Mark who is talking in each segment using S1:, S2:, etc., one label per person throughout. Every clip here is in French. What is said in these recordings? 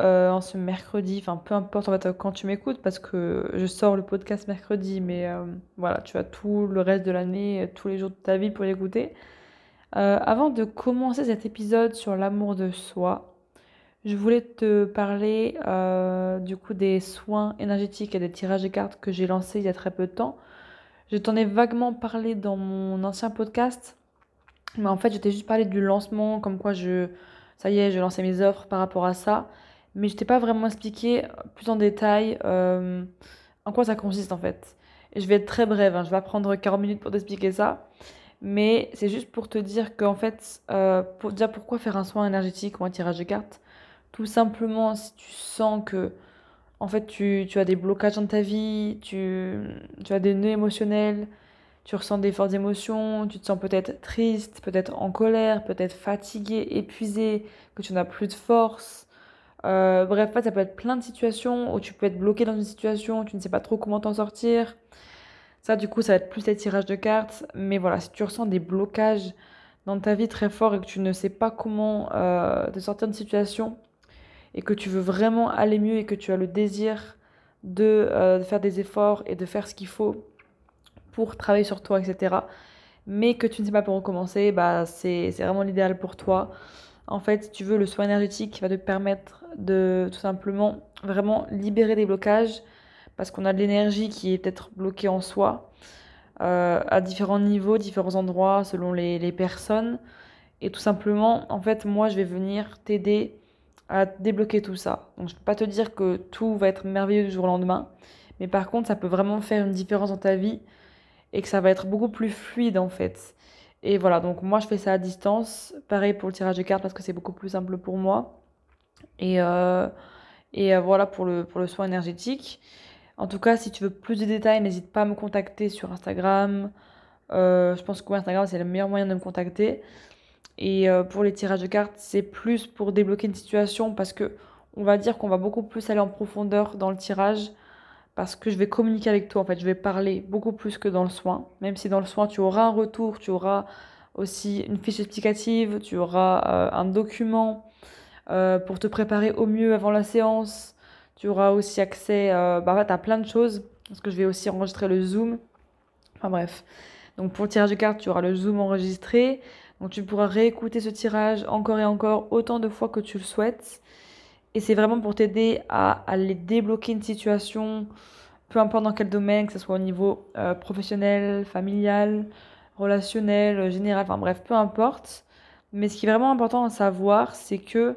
S1: euh, en ce mercredi, enfin peu importe en fait quand tu m'écoutes parce que je sors le podcast mercredi, mais euh, voilà, tu as tout le reste de l'année, tous les jours de ta vie pour l'écouter. Euh, avant de commencer cet épisode sur l'amour de soi, je voulais te parler du coup des soins énergétiques et des tirages de cartes que j'ai lancés il y a très peu de temps. Je t'en ai vaguement parlé dans mon ancien podcast, mais en fait, je t'ai juste parlé du lancement, comme quoi je, ça y est, je lançais mes offres par rapport à ça. Mais je t'ai pas vraiment expliqué plus en détail euh, en quoi ça consiste en fait. Et je vais être très brève, hein, je vais prendre 40 minutes pour t'expliquer ça. Mais c'est juste pour te dire qu'en fait, euh, pour, déjà pourquoi faire un soin énergétique ou un tirage de cartes? Tout simplement si tu sens que en fait tu, tu as des blocages dans ta vie, tu, tu as des nœuds émotionnels, tu ressens des fortes émotions, tu te sens peut-être triste, peut-être en colère, peut-être fatigué, épuisé, que tu n'as plus de force. Euh, bref, ça peut être plein de situations où tu peux être bloqué dans une situation, tu ne sais pas trop comment t'en sortir. Ça, du coup, ça va être plus les tirages de cartes. Mais voilà, si tu ressens des blocages dans ta vie très forts et que tu ne sais pas comment euh, te sortir d'une situation et que tu veux vraiment aller mieux et que tu as le désir de, euh, faire des efforts et de faire ce qu'il faut pour travailler sur toi, etc. Mais que tu ne sais pas pour recommencer, bah, c'est vraiment l'idéal pour toi. En fait, si tu veux, le soin énergétique va te permettre de tout simplement vraiment libérer des blocages parce qu'on a de l'énergie qui est peut-être bloquée en soi euh, à différents niveaux, différents endroits selon les, les, personnes. Et tout simplement, en fait, moi, je vais venir t'aider à débloquer tout ça. Donc, je ne peux pas te dire que tout va être merveilleux du jour au lendemain, mais par contre, ça peut vraiment faire une différence dans ta vie et que ça va être beaucoup plus fluide en fait. Et voilà, donc moi je fais ça à distance. Pareil pour le tirage de cartes parce que c'est beaucoup plus simple pour moi. Et, euh, et euh, voilà pour le, soin énergétique. En tout cas, si tu veux plus de détails, n'hésite pas à me contacter sur Instagram. Euh, je pense que Instagram c'est le meilleur moyen de me contacter. Et pour les tirages de cartes, c'est plus pour débloquer une situation parce que on va dire qu'on va beaucoup plus aller en profondeur dans le tirage parce que je vais communiquer avec toi, en fait, je vais parler beaucoup plus que dans le soin, même si dans le soin, tu auras un retour, tu auras aussi une fiche explicative, tu auras euh, un document euh, pour te préparer au mieux avant la séance, tu auras aussi accès euh, bah, à plein de choses, parce que je vais aussi enregistrer le Zoom, enfin bref. Donc pour le tirage de cartes, tu auras le Zoom enregistré, donc tu pourras réécouter ce tirage encore et encore autant de fois que tu le souhaites. Et c'est vraiment pour t'aider à aller débloquer une situation, peu importe dans quel domaine, que ce soit au niveau euh, professionnel, familial, relationnel, euh, général, enfin bref, peu importe. Mais ce qui est vraiment important à savoir, c'est que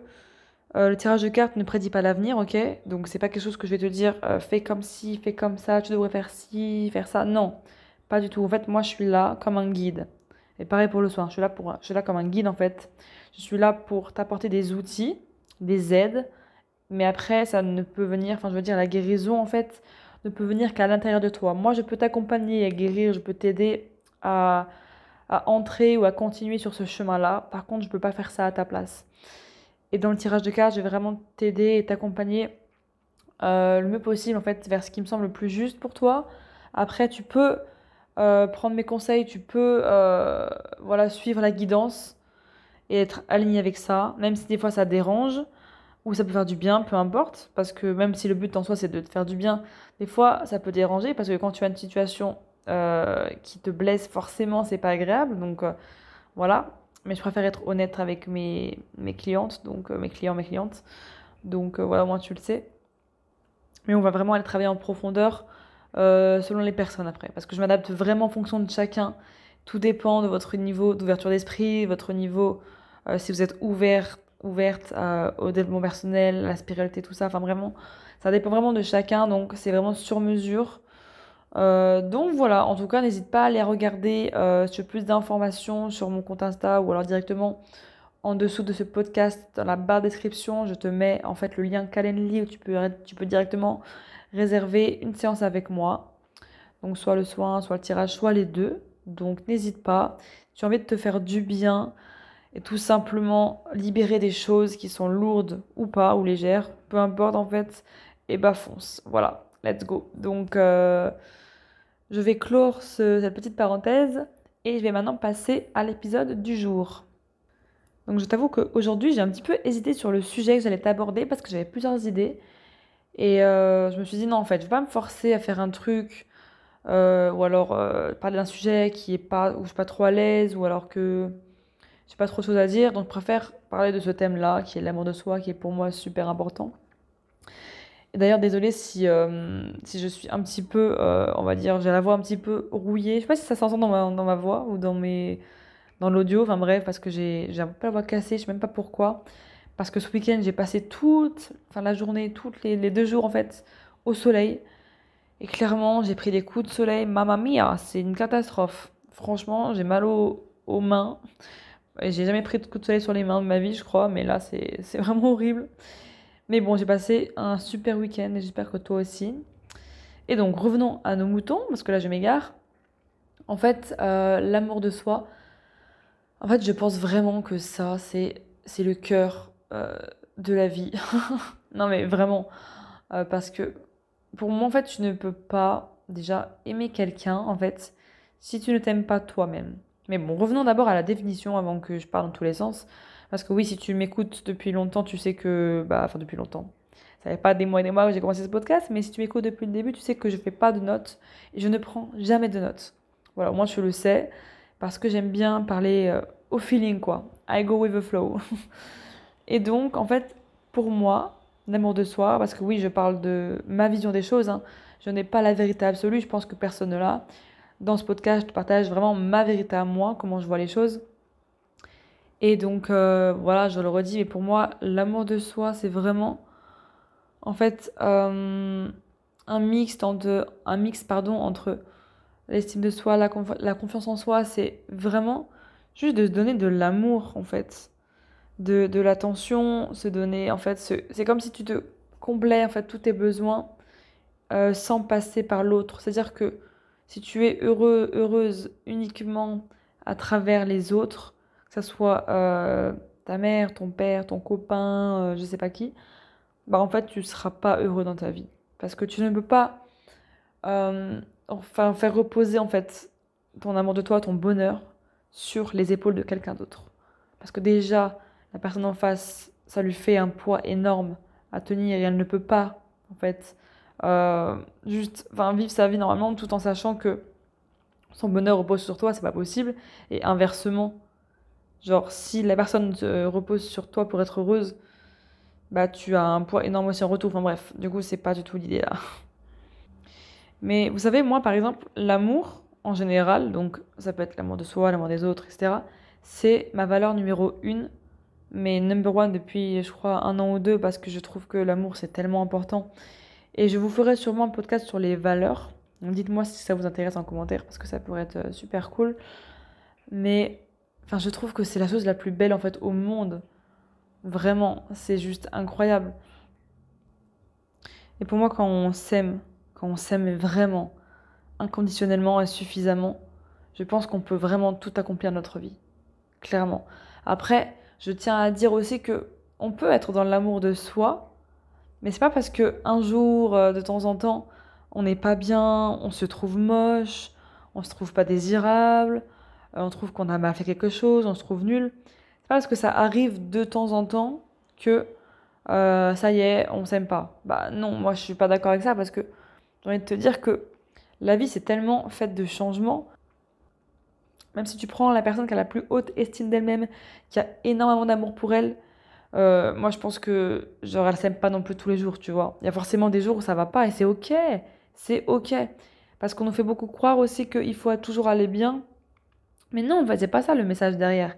S1: euh, le tirage de cartes ne prédit pas l'avenir, ok? Donc c'est pas quelque chose que je vais te dire, fais comme ci, fais comme ça, tu devrais faire ci, faire ça. Non, pas du tout. En fait, moi, je suis là comme un guide. Et pareil pour le soin, je suis là, pour, je suis là comme un guide en fait. Je suis là pour t'apporter des outils, des aides mais après, ça ne peut venir, enfin je veux dire, la guérison en fait ne peut venir qu'à l'intérieur de toi. Moi, je peux t'accompagner à guérir, je peux t'aider à, à, entrer ou à continuer sur ce chemin-là. Par contre, je ne peux pas faire ça à ta place. Et dans le tirage de cartes, je vais vraiment t'aider et t'accompagner euh, le mieux possible en fait vers ce qui me semble le plus juste pour toi. Après, tu peux euh, prendre mes conseils, tu peux euh, voilà suivre la guidance et être aligné avec ça, même si des fois ça dérange ou ça peut faire du bien, peu importe, parce que même si le but en soi c'est de faire du bien, des fois ça peut déranger parce que quand tu as une situation euh, qui te blesse, forcément c'est pas agréable, donc euh, voilà. Mais je préfère être honnête avec mes, clientes, donc euh, mes clients, mes clientes, donc voilà, au moins tu le sais. Mais on va vraiment aller travailler en profondeur selon les personnes après. Parce que je m'adapte vraiment en fonction de chacun. Tout dépend de votre niveau d'ouverture d'esprit, votre niveau, si vous êtes ouvert, ouverte au développement personnel, la spiritualité, tout ça. Enfin, vraiment, ça dépend vraiment de chacun. Donc, c'est vraiment sur mesure. Euh, donc voilà, en tout cas, n'hésite pas à aller regarder euh, sur plus d'informations sur mon compte Insta ou alors directement en dessous de ce podcast, dans la barre description, je te mets en fait le lien Calendly où tu peux, tu peux directement réserver une séance avec moi. Donc soit le soin, soit le tirage, soit les deux. Donc n'hésite pas. Si tu as envie de te faire du bien et tout simplement libérer des choses qui sont lourdes ou pas, ou légères, peu importe en fait, et bah fonce. Voilà, let's go. Donc euh, je vais clore cette petite parenthèse et je vais maintenant passer à l'épisode du jour. Donc je t'avoue qu'aujourd'hui j'ai un petit peu hésité sur le sujet que j'allais t'aborder parce que j'avais plusieurs idées. Et euh, je me suis dit non en fait je vais pas me forcer à faire un truc euh, ou alors parler d'un sujet qui est pas où je suis pas trop à l'aise ou alors que j'ai pas trop de choses à dire donc je préfère parler de ce thème là qui est l'amour de soi qui est pour moi super important. D'ailleurs désolée si, si je suis un petit peu on va dire j'ai la voix un petit peu rouillée. Je sais pas si ça s'entend dans ma, dans ma voix ou dans dans l'audio, enfin bref, parce que j'ai un peu la voix cassée, je sais même pas pourquoi. Parce que ce week-end, j'ai passé toute enfin, la journée, toutes les, les, deux jours en fait, au soleil. Et clairement, j'ai pris des coups de soleil. Mamma mia, c'est une catastrophe. Franchement, j'ai mal aux, aux mains. J'ai jamais pris de coups de soleil sur les mains de ma vie, je crois, mais là, c'est vraiment horrible. Mais bon, j'ai passé un super week-end et j'espère que toi aussi. Et donc, revenons à nos moutons, parce que là, je m'égare. En fait, euh, l'amour de soi, en fait, je pense vraiment que ça, c'est, c'est le cœur euh, de la vie. non, mais vraiment. Euh, parce que pour moi, en fait, tu ne peux pas déjà aimer quelqu'un, en fait, si tu ne t'aimes pas toi-même. Mais bon, revenons d'abord à la définition avant que je parle dans tous les sens. Parce que oui, si tu m'écoutes depuis longtemps, tu sais que. Bah, enfin, depuis longtemps. Ça fait pas des mois et des mois que j'ai commencé ce podcast, mais si tu m'écoutes depuis le début, tu sais que je fais pas de notes et je ne prends jamais de notes. Voilà, moi je le sais parce que j'aime bien parler euh, au feeling, quoi. I go with the flow. Et donc, en fait, pour moi, l'amour de soi, parce que oui, je parle de ma vision des choses, hein, je n'ai pas la vérité absolue, je pense que personne ne l'a. Dans ce podcast, je partage vraiment ma vérité à moi, comment je vois les choses. Et donc, euh, voilà, je le redis, mais pour moi, l'amour de soi, c'est vraiment, en fait, euh, un mix entre, un mix, pardon, entre l'estime de soi, la, la confiance en soi, c'est vraiment juste de se donner de l'amour, en fait. De, de l'attention, se donner, en fait, c'est comme si tu te comblais, en fait, tous tes besoins euh, sans passer par l'autre. C'est-à-dire que si tu es heureux, heureuse uniquement à travers les autres, que ce soit euh, ta mère, ton père, ton copain, euh, je sais pas qui, bah en fait, tu seras pas heureux dans ta vie. Parce que tu ne peux pas enfin faire reposer en fait ton amour de toi, ton bonheur sur les épaules de quelqu'un d'autre. Parce que déjà, la personne en face, ça lui fait un poids énorme à tenir et elle ne peut pas, en fait, euh, juste enfin, vivre sa vie normalement tout en sachant que son bonheur repose sur toi, c'est pas possible. Et inversement, genre, si la personne se repose sur toi pour être heureuse, bah tu as un poids énorme aussi en retour. Enfin bref, du coup, c'est pas du tout l'idée là. Mais vous savez, moi par exemple, l'amour, en général, donc ça peut être l'amour de soi, l'amour des autres, etc., c'est ma valeur numéro une, mais number one depuis, je crois, un an ou deux, parce que je trouve que l'amour, c'est tellement important. Et je vous ferai sûrement un podcast sur les valeurs. Dites-moi si ça vous intéresse en commentaire, parce que ça pourrait être euh, super cool. Mais enfin, je trouve que c'est la chose la plus belle, en fait, au monde. Vraiment, c'est juste incroyable. Et pour moi, quand on s'aime, quand on s'aime vraiment, inconditionnellement et suffisamment, je pense qu'on peut vraiment tout accomplir notre vie. Clairement. Après, je tiens à dire aussi que on peut être dans l'amour de soi, mais c'est pas parce que un jour, euh, de temps en temps, on n'est pas bien, on se trouve moche, on se trouve pas désirable, euh, on trouve qu'on a mal fait quelque chose, on se trouve nul. C'est pas parce que ça arrive de temps en temps que euh, ça y est, on s'aime pas. Bah non, moi je suis pas d'accord avec ça parce que j'ai envie de te dire que la vie, c'est tellement faite de changements. Même si tu prends la personne qui a la plus haute estime d'elle-même, qui a énormément d'amour pour elle, Euh, moi, je pense que je ne s'aime pas non plus tous les jours, tu vois. Il y a forcément des jours où ça va pas et c'est ok. C'est ok. Parce qu'on nous fait beaucoup croire aussi qu'il faut toujours aller bien. Mais non, c'est pas ça le message derrière.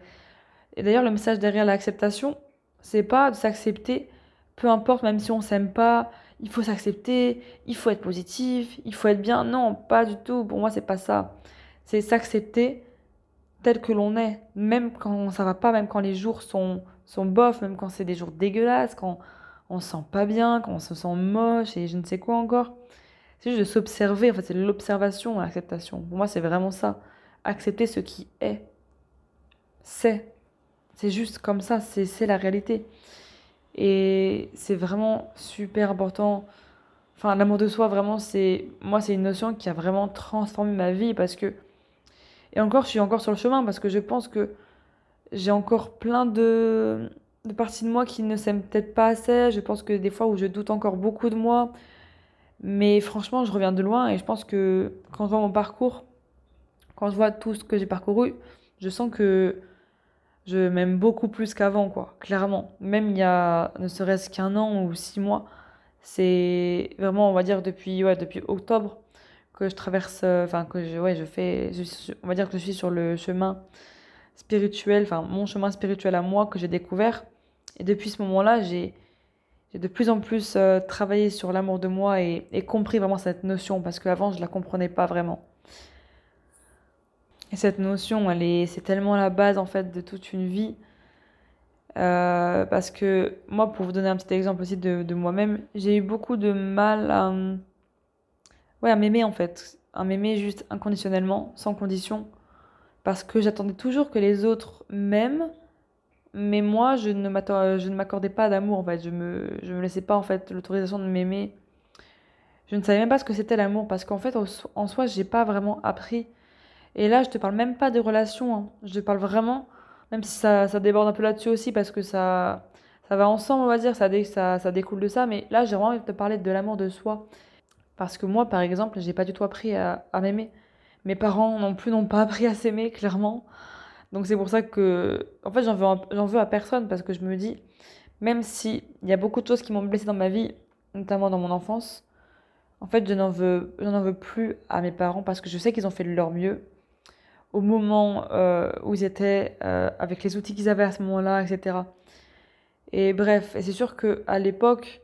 S1: Et d'ailleurs, le message derrière l'acceptation, c'est pas de s'accepter, peu importe, même si on s'aime pas, il faut s'accepter, il faut être positif, il faut être bien. Non, pas du tout. Pour moi, c'est pas ça. C'est s'accepter tel que l'on est, même quand ça va pas, même quand les jours sont, sont bof, même quand c'est des jours dégueulasses, quand on se sent pas bien, quand on se sent moche et je ne sais quoi encore. C'est juste de s'observer, en fait, c'est l'observation, l'acceptation. Pour moi, c'est vraiment ça. Accepter ce qui est. C'est. C'est juste comme ça, c'est la réalité. Et c'est vraiment super important. Enfin, l'amour de soi, vraiment, c'est. Moi, c'est une notion qui a vraiment transformé ma vie parce que. Et encore, je suis encore sur le chemin parce que je pense que j'ai encore plein de, de parties de moi qui ne s'aiment peut-être pas assez. Je pense que des fois où je doute encore beaucoup de moi. Mais franchement, je reviens de loin et je pense que quand je vois mon parcours, quand je vois tout ce que j'ai parcouru, je sens que je m'aime beaucoup plus qu'avant, quoi, clairement. Même il y a ne serait-ce qu'un an ou six mois, c'est vraiment, on va dire, depuis, ouais, depuis octobre que je traverse, euh, enfin, que je, ouais, je fais, on va dire que je suis sur le chemin spirituel, enfin, mon chemin spirituel à moi que j'ai découvert. Et depuis ce moment-là, j'ai, de plus en plus euh, travaillé sur l'amour de moi et, et, compris vraiment cette notion parce qu'avant, je ne la comprenais pas vraiment. Et cette notion, elle est, c'est tellement la base en fait de toute une vie. Euh, parce que moi, pour vous donner un petit exemple aussi de, de moi-même, j'ai eu beaucoup de mal à, ouais, à m'aimer en fait. À m'aimer juste inconditionnellement, sans condition. Parce que j'attendais toujours que les autres m'aiment. Mais moi, je ne m'accordais pas d'amour en fait. Je me, je me laissais pas en fait l'autorisation de m'aimer. Je ne savais même pas ce que c'était l'amour parce qu'en fait, en soi, j'ai pas vraiment appris et là, je te parle même pas de relations. Hein. Je te parle vraiment, même si ça, ça déborde un peu là-dessus aussi, parce que ça, ça va ensemble, on va dire, ça, ça, ça découle de ça. Mais là, j'ai vraiment envie de te parler de l'amour de soi. Parce que moi, par exemple, j'ai pas du tout appris à, à m'aimer. Mes parents non plus n'ont pas appris à s'aimer, clairement. Donc c'est pour ça que, en fait, j'en veux, j'en veux à personne parce que je me dis, même s'il y a beaucoup de choses qui m'ont blessé dans ma vie, notamment dans mon enfance, en fait, je n'en veux, je n'en veux plus à mes parents parce que je sais qu'ils ont fait de leur mieux au moment euh, où ils étaient, euh, avec les outils qu'ils avaient à ce moment-là, etc. Et bref, et c'est sûr qu'à l'époque,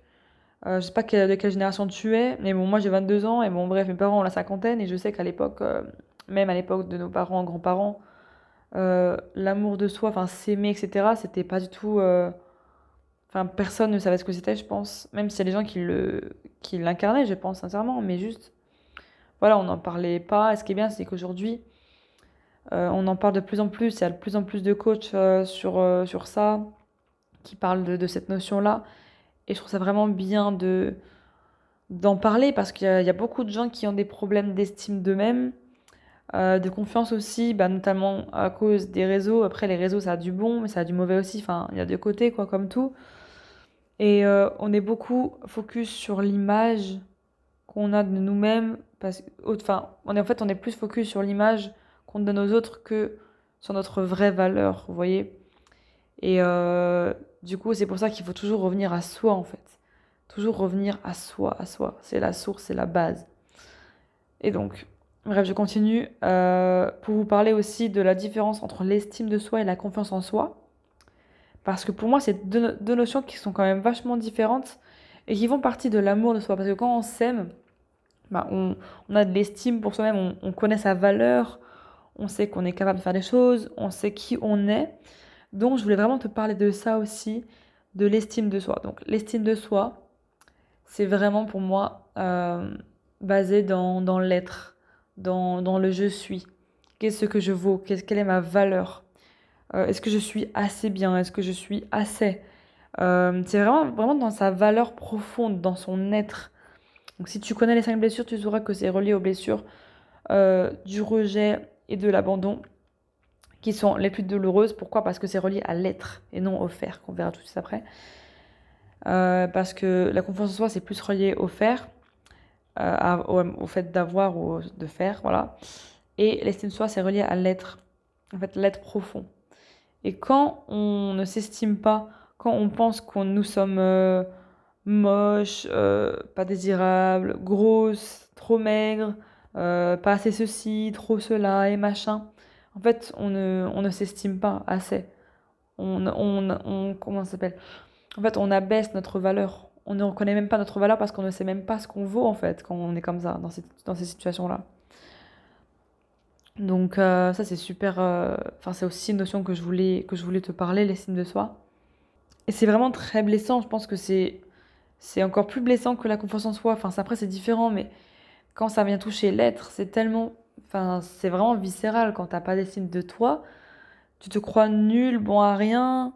S1: euh, je sais pas de quelle génération tu es, mais bon, moi j'ai 22 ans, et bon, bref, mes parents ont la cinquantaine, et je sais qu'à l'époque, euh, même à l'époque de nos parents, grands-parents, l'amour de soi, enfin s'aimer, etc., c'était pas du tout. Enfin, personne ne savait ce que c'était, je pense. Même s'il y a des gens qui qui l'incarnaient, je pense sincèrement, mais juste, voilà, on n'en parlait pas. Et ce qui est bien, c'est qu'aujourd'hui, euh, on en parle de plus en plus, il y a de plus en plus de coachs euh, sur, euh, sur ça, qui parlent de, cette notion-là. Et je trouve ça vraiment bien de d'en parler parce qu'il y, a beaucoup de gens qui ont des problèmes d'estime d'eux-mêmes, de confiance aussi, bah, notamment à cause des réseaux. Après, les réseaux, ça a du bon, mais ça a du mauvais aussi. Enfin, il y a deux côtés, quoi, comme tout. Et on est beaucoup focus sur l'image qu'on a de nous-mêmes. Enfin, on est, en fait, on est plus focus sur l'image qu'on donne aux autres que sur notre vraie valeur, vous voyez. Et euh, du coup, c'est pour ça qu'il faut toujours revenir à soi, en fait. Toujours revenir à soi, à soi. C'est la source, c'est la base. Et donc, bref, je continue euh, pour vous parler aussi de la différence entre l'estime de soi et la confiance en soi. Parce que pour moi, c'est deux, notions qui sont quand même vachement différentes et qui font partie de l'amour de soi. Parce que quand on s'aime, bah, on, a de l'estime pour soi-même, on, on, connaît sa valeur, on sait qu'on est capable de faire des choses, on sait qui on est. Donc je voulais vraiment te parler de ça aussi, de l'estime de soi. Donc l'estime de soi, c'est vraiment pour moi euh, basé dans, l'être, dans, dans, le je suis. Qu'est-ce que je vaux? Quelle est ma valeur? Euh, Est-ce que je suis assez bien? Est-ce que je suis assez? Euh, C'est vraiment, vraiment dans sa valeur profonde, dans son être. Donc si tu connais les cinq blessures, tu sauras que c'est relié aux blessures du rejet, et de l'abandon qui sont les plus douloureuses. Pourquoi? Parce que c'est relié à l'être et non au faire, qu'on verra tout de suite après. Euh, parce que la confiance en soi, c'est plus relié au faire, euh, au, fait d'avoir ou de faire, voilà. Et l'estime de soi, c'est relié à l'être, en fait, l'être profond. Et quand on ne s'estime pas, quand on pense qu'on nous sommes euh, moches, pas désirables, grosses, trop maigres, pas assez ceci, trop cela et machin, en fait, on ne, on ne s'estime pas assez. On, on, on comment s'appelle? En fait, on abaisse notre valeur. On ne reconnaît même pas notre valeur parce qu'on ne sait même pas ce qu'on vaut en fait quand on est comme ça, dans, dans ces situations-là. Donc euh, ça c'est super, euh, enfin c'est aussi une notion que je voulais que je voulais te parler, l'estime de soi. Et c'est vraiment très blessant. Je pense que c'est c'est encore plus blessant que la confiance en soi. Enfin après c'est différent, mais quand ça vient toucher l'être, c'est tellement, c'est vraiment viscéral quand t'as pas d'estime de toi. Tu te crois nul, bon à rien.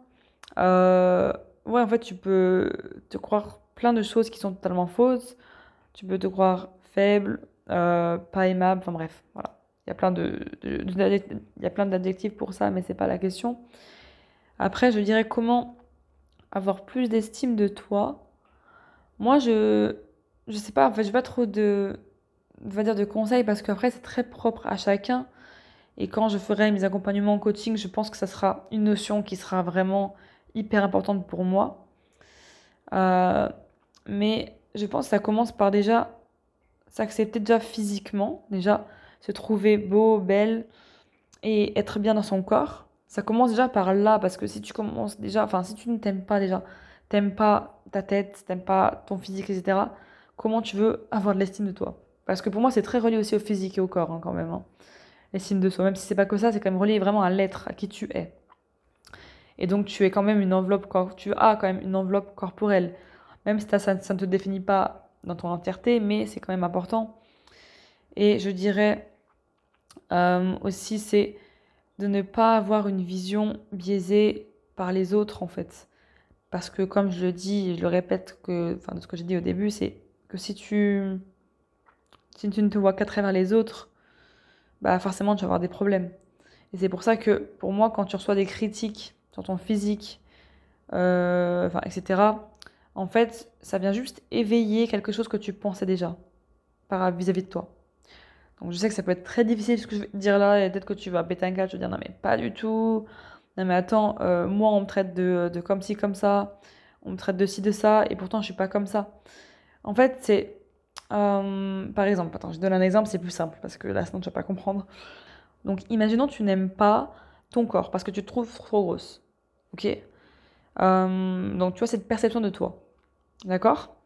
S1: Euh, ouais en fait tu peux te croire plein de choses qui sont totalement fausses. Tu peux te croire faible, pas aimable. Enfin bref, voilà. Il y a plein de, il y a plein d'adjectifs pour ça, mais c'est pas la question. Après, je dirais comment avoir plus d'estime de toi. Moi, je je sais pas, en fait, je pas trop de va dire de conseils parce qu'après c'est très propre à chacun. Et quand je ferai mes accompagnements en coaching, je pense que ça sera une notion qui sera vraiment hyper importante pour moi. Euh, mais je pense que ça commence par déjà s'accepter déjà physiquement, déjà se trouver beau, belle et être bien dans son corps. Ça commence déjà par là, parce que si tu commences déjà, enfin, si tu ne t'aimes pas déjà, t'aimes pas ta tête, t'aimes pas ton physique, etc., comment tu veux avoir de l'estime de toi? Parce que pour moi, c'est très relié aussi au physique et au corps, hein, quand même. Hein. L'estime de soi, même si c'est pas que ça, c'est quand même relié vraiment à l'être, à qui tu es. Et donc, tu es quand même une enveloppe, tu as quand même une enveloppe corporelle. Même si ça, ça ne te définit pas dans ton entièreté, mais c'est quand même important. Et je dirais euh, aussi, c'est de ne pas avoir une vision biaisée par les autres, en fait. Parce que, comme je le dis, je le répète, que, enfin, de ce que j'ai dit au début, c'est que si tu, si tu ne te vois qu'à travers les autres, bah forcément, tu vas avoir des problèmes. Et c'est pour ça que, pour moi, quand tu reçois des critiques sur ton physique, euh, etc., en fait, ça vient juste éveiller quelque chose que tu pensais déjà vis-à-vis -vis de toi. Donc je sais que ça peut être très difficile ce que je vais dire là, et peut-être que tu vas péter un câble, tu vas dire non mais pas du tout, non mais attends, euh, moi on me traite de, de, comme ci, comme ça, on me traite de ci, de ça, et pourtant je suis pas comme ça. En fait, c'est... Euh, par exemple, attends, je donne un exemple, c'est plus simple, parce que là sinon tu vas pas comprendre. Donc imaginons tu n'aimes pas ton corps, parce que tu te trouves trop grosse. Ok? Euh, Donc tu as cette perception de toi. D'accord?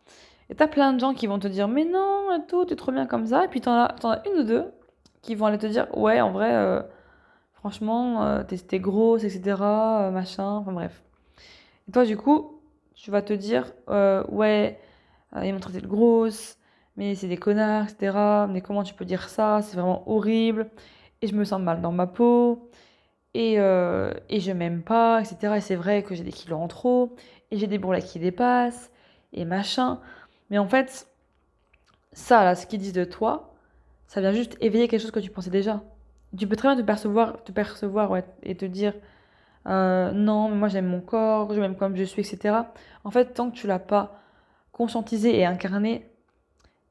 S1: Et t'as plein de gens qui vont te dire mais non, tout, t'es trop bien comme ça. Et puis as, en as une ou deux qui vont aller te dire ouais, en vrai, euh, franchement, euh, t'es, grosse, etc. Machin, enfin bref. Et toi, du coup, tu vas te dire ouais, ils m'ont traité de grosse, mais c'est des connards, etc. Mais comment tu peux dire ça? C'est vraiment horrible. Et je me sens mal dans ma peau. Et, et je m'aime pas, etc. Et c'est vrai que j'ai des kilos en trop. Et j'ai des bourrelets qui dépassent. Et machin. Mais en fait, ça, là, ce qu'ils disent de toi, ça vient juste éveiller quelque chose que tu pensais déjà. Tu peux très bien te percevoir, te percevoir et te dire euh, non, mais moi j'aime mon corps, je m'aime comme je suis, etc. En fait, tant que tu l'as pas conscientisé et incarné,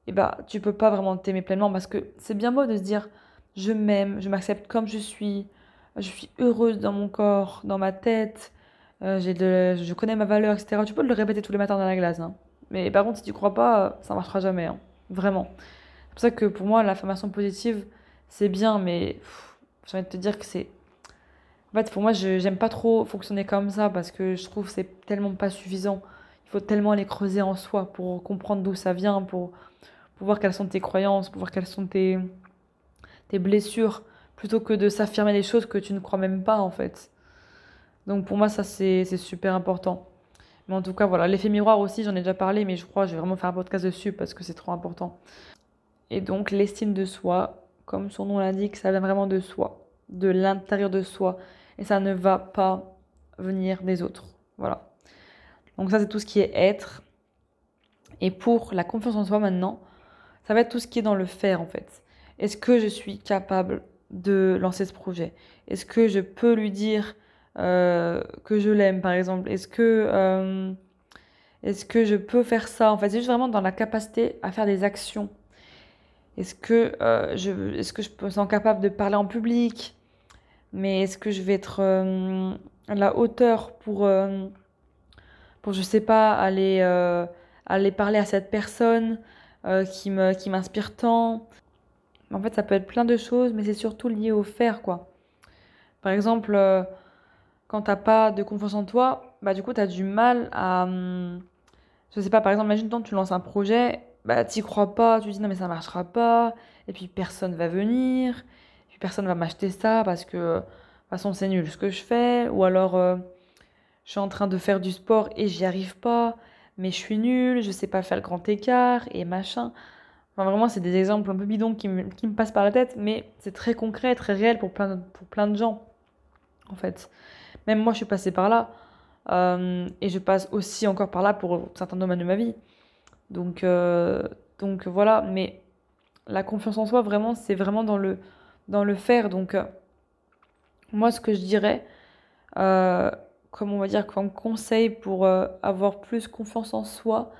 S1: eh ben, tu peux pas vraiment t'aimer pleinement parce que c'est bien beau de se dire je m'aime, je m'accepte comme je suis, je suis heureuse dans mon corps, dans ma tête, euh, de, je connais ma valeur, etc. Tu peux le répéter tous les matins dans la glace. Hein. Mais par contre, si tu crois pas, ça marchera jamais. Hein. Vraiment. C'est pour ça que pour moi, l'affirmation positive, c'est bien, mais j'ai envie de te dire que c'est. En fait, pour moi, je j'aime pas trop fonctionner comme ça parce que je trouve que c'est tellement pas suffisant. Il faut tellement aller creuser en soi pour comprendre d'où ça vient, pour, pour voir quelles sont tes croyances, pour voir quelles sont tes, tes blessures, plutôt que de s'affirmer les choses que tu ne crois même pas en fait. Donc pour moi, ça c'est super important. Mais en tout cas, voilà, l'effet miroir aussi, j'en ai déjà parlé, mais je crois que je vais vraiment faire un podcast dessus parce que c'est trop important. Et donc, l'estime de soi, comme son nom l'indique, ça vient vraiment de soi, de l'intérieur de soi. Et ça ne va pas venir des autres. Voilà. Donc, ça, c'est tout ce qui est être. Et pour la confiance en soi maintenant, ça va être tout ce qui est dans le faire en fait. Est-ce que je suis capable de lancer ce projet? Est-ce que je peux lui dire euh, que je l'aime, par exemple? Est-ce que, euh, que je peux faire ça? En fait, c'est juste vraiment dans la capacité à faire des actions. Est-ce que, euh, je, est-ce que je me sens capable de parler en public? Mais est-ce que je vais être à la hauteur pour, pour je sais pas, aller, aller parler à cette personne? Euh, qui m'inspire tant. En fait, ça peut être plein de choses, mais c'est surtout lié au faire, quoi. Par exemple, euh, quand t'as pas de confiance en toi, bah du coup, tu as du mal à... Hum, je sais pas, par exemple, imagine tu lances un projet, bah t'y crois pas, tu dis non mais ça marchera pas, et puis personne va venir, et puis personne va m'acheter ça parce que de toute façon c'est nul ce que je fais, ou alors euh, je suis en train de faire du sport et j'y arrive pas, mais je suis nul, je sais pas faire le grand écart, et machin. Enfin, vraiment, c'est des exemples un peu bidons qui me, qui me passent par la tête, mais c'est très concret, très réel pour plein de, pour plein de gens, en fait. Même moi, je suis passée par là, euh, et je passe aussi encore par là pour certains domaines de ma vie. Donc, euh, donc voilà, mais la confiance en soi, vraiment, c'est vraiment dans le, dans le faire. Donc, euh, moi, ce que je dirais, comme on va dire, comme conseil pour avoir plus confiance en soi,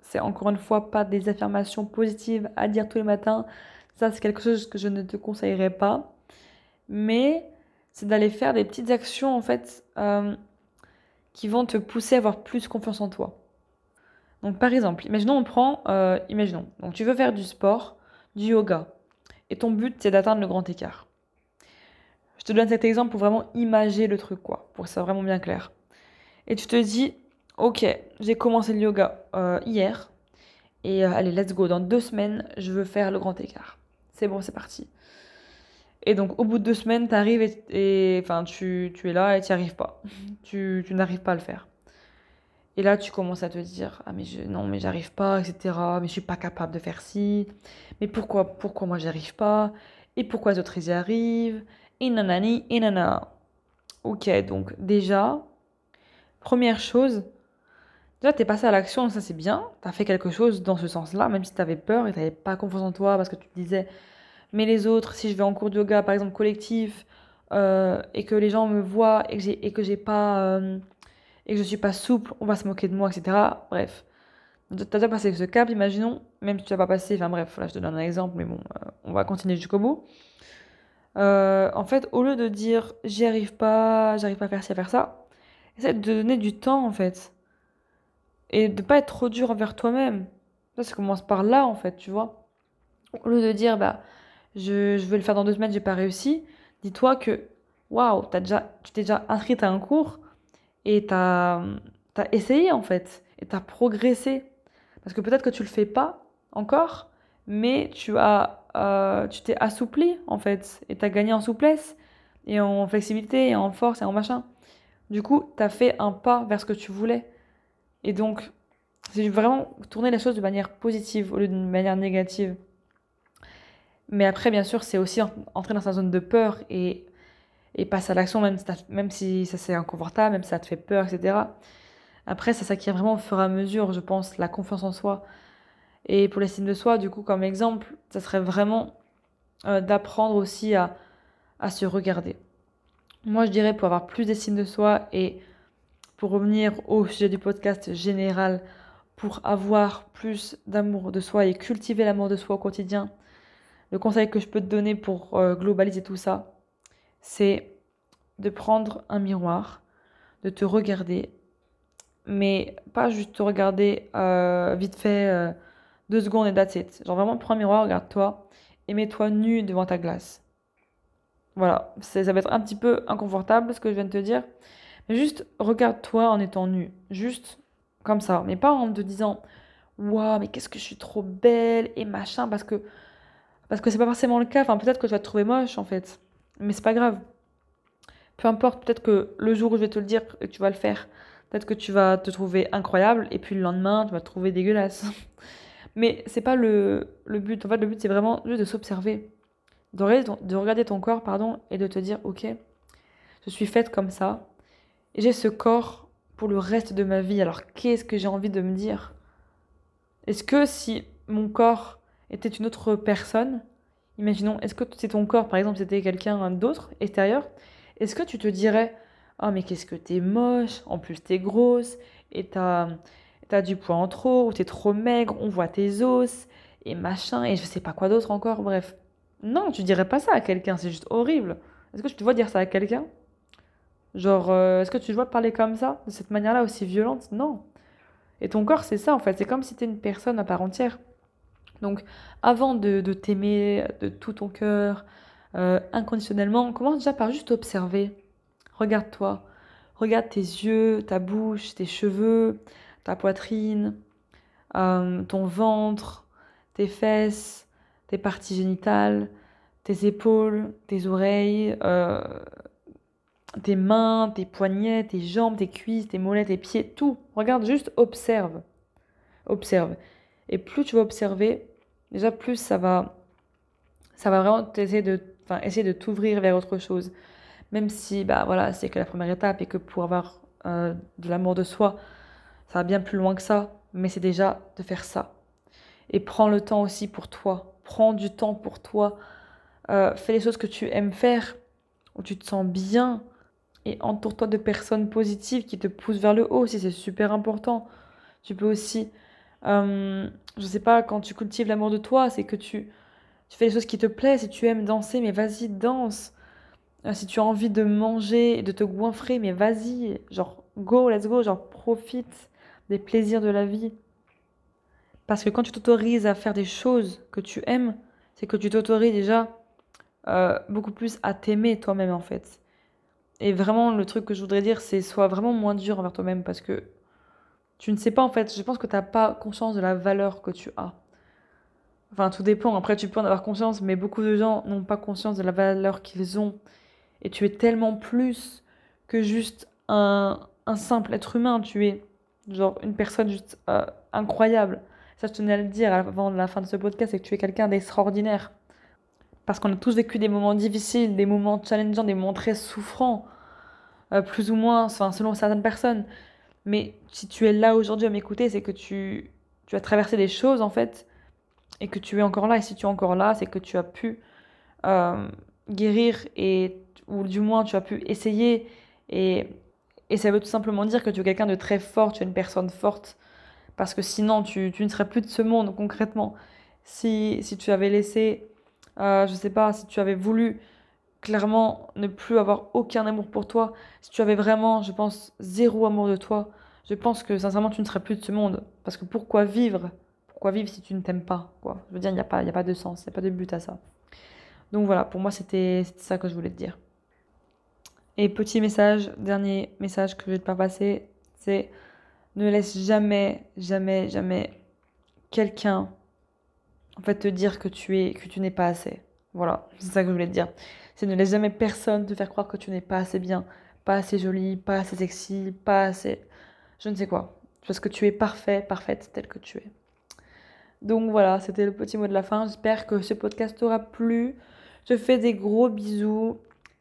S1: c'est encore une fois pas des affirmations positives à dire tous les matins. Ça, c'est quelque chose que je ne te conseillerais pas. Mais c'est d'aller faire des petites actions, en fait, qui vont te pousser à avoir plus confiance en toi. Donc par exemple, imaginons on prend, euh, imaginons, donc tu veux faire du sport, du yoga, et ton but c'est d'atteindre le grand écart. Je te donne cet exemple pour vraiment imager le truc, quoi, pour que ça soit vraiment bien clair. Et tu te dis, ok, j'ai commencé le yoga euh, hier, et euh, allez, let's go, dans deux semaines, je veux faire le grand écart. C'est bon, c'est parti. Et donc au bout de deux semaines, tu arrives et, enfin, tu, tu, es là et tu n'y arrives pas. tu, tu n'arrives pas à le faire. Et là, tu commences à te dire, ah mais je, non, mais j'arrive pas, etc. Mais je suis pas capable de faire ci. Mais pourquoi, pourquoi moi j'arrive pas? Et pourquoi les autres y arrivent? Et nanani. Ok, donc déjà, première chose, déjà t'es passé à l'action, ça c'est bien. T'as fait quelque chose dans ce sens-là, même si t'avais peur et t'avais pas confiance en toi parce que tu te disais, mais les autres, si je vais en cours de yoga, par exemple collectif, euh, et que les gens me voient et que j'ai, et que j'ai pas euh, et que je suis pas souple, on va se moquer de moi, etc. Bref. Tu as déjà passé ce cap, imaginons, même si tu n'as pas passé, enfin bref, là je te donne un exemple, mais bon, euh, on va continuer jusqu'au bout. Euh, en fait, au lieu de dire j'y arrive pas, j'arrive pas à faire ci, à faire ça, essaie de donner du temps en fait. Et de pas être trop dur envers toi-même. Ça, ça commence par là en fait, tu vois. Au lieu de dire bah je, je vais le faire dans deux semaines, j'ai pas réussi, dis-toi que waouh, tu t'es déjà inscrit à un cours, et tu as, essayé en fait, et tu as progressé. Parce que peut-être que tu le fais pas encore, mais tu as euh, tu t'es assoupli en fait, et tu as gagné en souplesse, et en flexibilité, et en force, et en machin. Du coup, tu as fait un pas vers ce que tu voulais. Et donc, c'est vraiment tourner les choses de manière positive au lieu d'une manière négative. Mais après, bien sûr, c'est aussi entrer dans sa zone de peur et et passe à l'action, même, même si ça c'est inconfortable, même si ça te fait peur, etc. Après, ça s'acquiert vraiment au fur et à mesure, je pense, la confiance en soi. Et pour l'estime de soi, du coup, comme exemple, ça serait vraiment euh, d'apprendre aussi à, à se regarder. Moi, je dirais pour avoir plus d'estime de soi et pour revenir au sujet du podcast général, pour avoir plus d'amour de soi et cultiver l'amour de soi au quotidien, le conseil que je peux te donner pour euh, globaliser tout ça, c'est de prendre un miroir, de te regarder, mais pas juste te regarder euh, vite fait deux secondes et that's. Genre vraiment prends un miroir, regarde-toi et mets-toi nu devant ta glace. Voilà, ça va être un petit peu inconfortable ce que je viens de te dire, mais juste regarde-toi en étant nu, juste comme ça, mais pas en te disant waouh mais qu'est-ce que je suis trop belle et machin parce que parce que c'est pas forcément le cas. Enfin peut-être que tu vas te trouver moche en fait. Mais c'est pas grave. Peu importe, peut-être que le jour où je vais te le dire, tu vas le faire. Peut-être que tu vas te trouver incroyable et puis le lendemain, tu vas te trouver dégueulasse. Mais c'est pas le, le, but. En fait, le but, c'est vraiment juste de s'observer. De regarder, ton, corps, pardon, et de te dire, ok, je suis faite comme ça. J'ai ce corps pour le reste de ma vie. Alors, qu'est-ce que j'ai envie de me dire? Est-ce que si mon corps était une autre personne, Imaginons, est-ce que c'est ton corps, par exemple, c'était quelqu'un d'autre, extérieur, est-ce que tu te dirais Oh, mais qu'est-ce que t'es moche, en plus t'es grosse, et t'as as du poids en trop, ou t'es trop maigre, on voit tes os, et machin, et je sais pas quoi d'autre encore, bref. Non, tu dirais pas ça à quelqu'un, c'est juste horrible. Est-ce que tu te vois dire ça à quelqu'un? Genre, euh, est-ce que tu dois parler comme ça, de cette manière-là aussi violente? Non. Et ton corps, c'est ça en fait. C'est comme si tu une personne à part entière. Donc, avant de, t'aimer de tout ton cœur, euh, inconditionnellement, commence déjà par juste observer. Regarde-toi. Regarde tes yeux, ta bouche, tes cheveux, ta poitrine, euh, ton ventre, tes fesses, tes parties génitales, tes épaules, tes oreilles, euh, tes mains, tes poignets, tes jambes, tes cuisses, tes mollets, tes pieds, tout. Regarde, juste observe. Observe. Et plus tu vas observer, déjà plus ça va, ça va vraiment essayer de, t'ouvrir vers autre chose. Même si, bah voilà, c'est que la première étape et que pour avoir euh, de l'amour de soi, ça va bien plus loin que ça. Mais c'est déjà de faire ça. Et prends le temps aussi pour toi. Prends du temps pour toi. Euh, fais les choses que tu aimes faire, où tu te sens bien. Et entoure-toi de personnes positives qui te poussent vers le haut aussi, c'est super important. Tu peux aussi euh, je sais pas, quand tu cultives l'amour de toi, c'est que tu, fais les choses qui te plaisent. Si tu aimes danser, mais vas-y, danse. Euh, si tu as envie de manger et de te goinfrer, mais vas-y. Genre, go, let's go. Genre, profite des plaisirs de la vie. Parce que quand tu t'autorises à faire des choses que tu aimes, c'est que tu t'autorises déjà euh, beaucoup plus à t'aimer toi-même en fait. Et vraiment, le truc que je voudrais dire, c'est sois vraiment moins dur envers toi-même parce que tu ne sais pas en fait, je pense que tu n'as pas conscience de la valeur que tu as. Enfin, tout dépend, après tu peux en avoir conscience, mais beaucoup de gens n'ont pas conscience de la valeur qu'ils ont. Et tu es tellement plus que juste un, simple être humain, tu es genre une personne juste euh, incroyable. Ça, je tenais à le dire avant la fin de ce podcast, c'est que tu es quelqu'un d'extraordinaire. Parce qu'on a tous vécu des moments difficiles, des moments challengeants, des moments très souffrants, euh, plus ou moins, enfin, selon certaines personnes. Mais si tu es là aujourd'hui à m'écouter, c'est que tu, tu as traversé des choses en fait et que tu es encore là. Et si tu es encore là, c'est que tu as pu euh, guérir et ou du moins tu as pu essayer et, et ça veut tout simplement dire que tu es quelqu'un de très fort, tu es une personne forte parce que sinon tu, tu ne serais plus de ce monde concrètement. Si, si tu avais laissé, euh, je sais pas, si tu avais voulu clairement ne plus avoir aucun amour pour toi, si tu avais vraiment, je pense, zéro amour de toi, je pense que sincèrement tu ne serais plus de ce monde. Parce que pourquoi vivre? Pourquoi vivre si tu ne t'aimes pas quoi? Je veux dire, il n'y a, pas, a pas de sens, il n'y a pas de but à ça. Donc voilà, pour moi c'était ça que je voulais te dire. Et petit message, dernier message que je vais te passer, c'est ne laisse jamais, jamais, jamais quelqu'un en te dire que tu es que tu n'es pas assez. Voilà, c'est ça que je voulais te dire. C'est ne laisse jamais personne te faire croire que tu n'es pas assez bien, pas assez jolie, pas assez sexy, pas assez je ne sais quoi. Parce que tu es parfait, parfaite telle que tu es. Donc voilà, c'était le petit mot de la fin. J'espère que ce podcast t'aura plu. Je te fais des gros bisous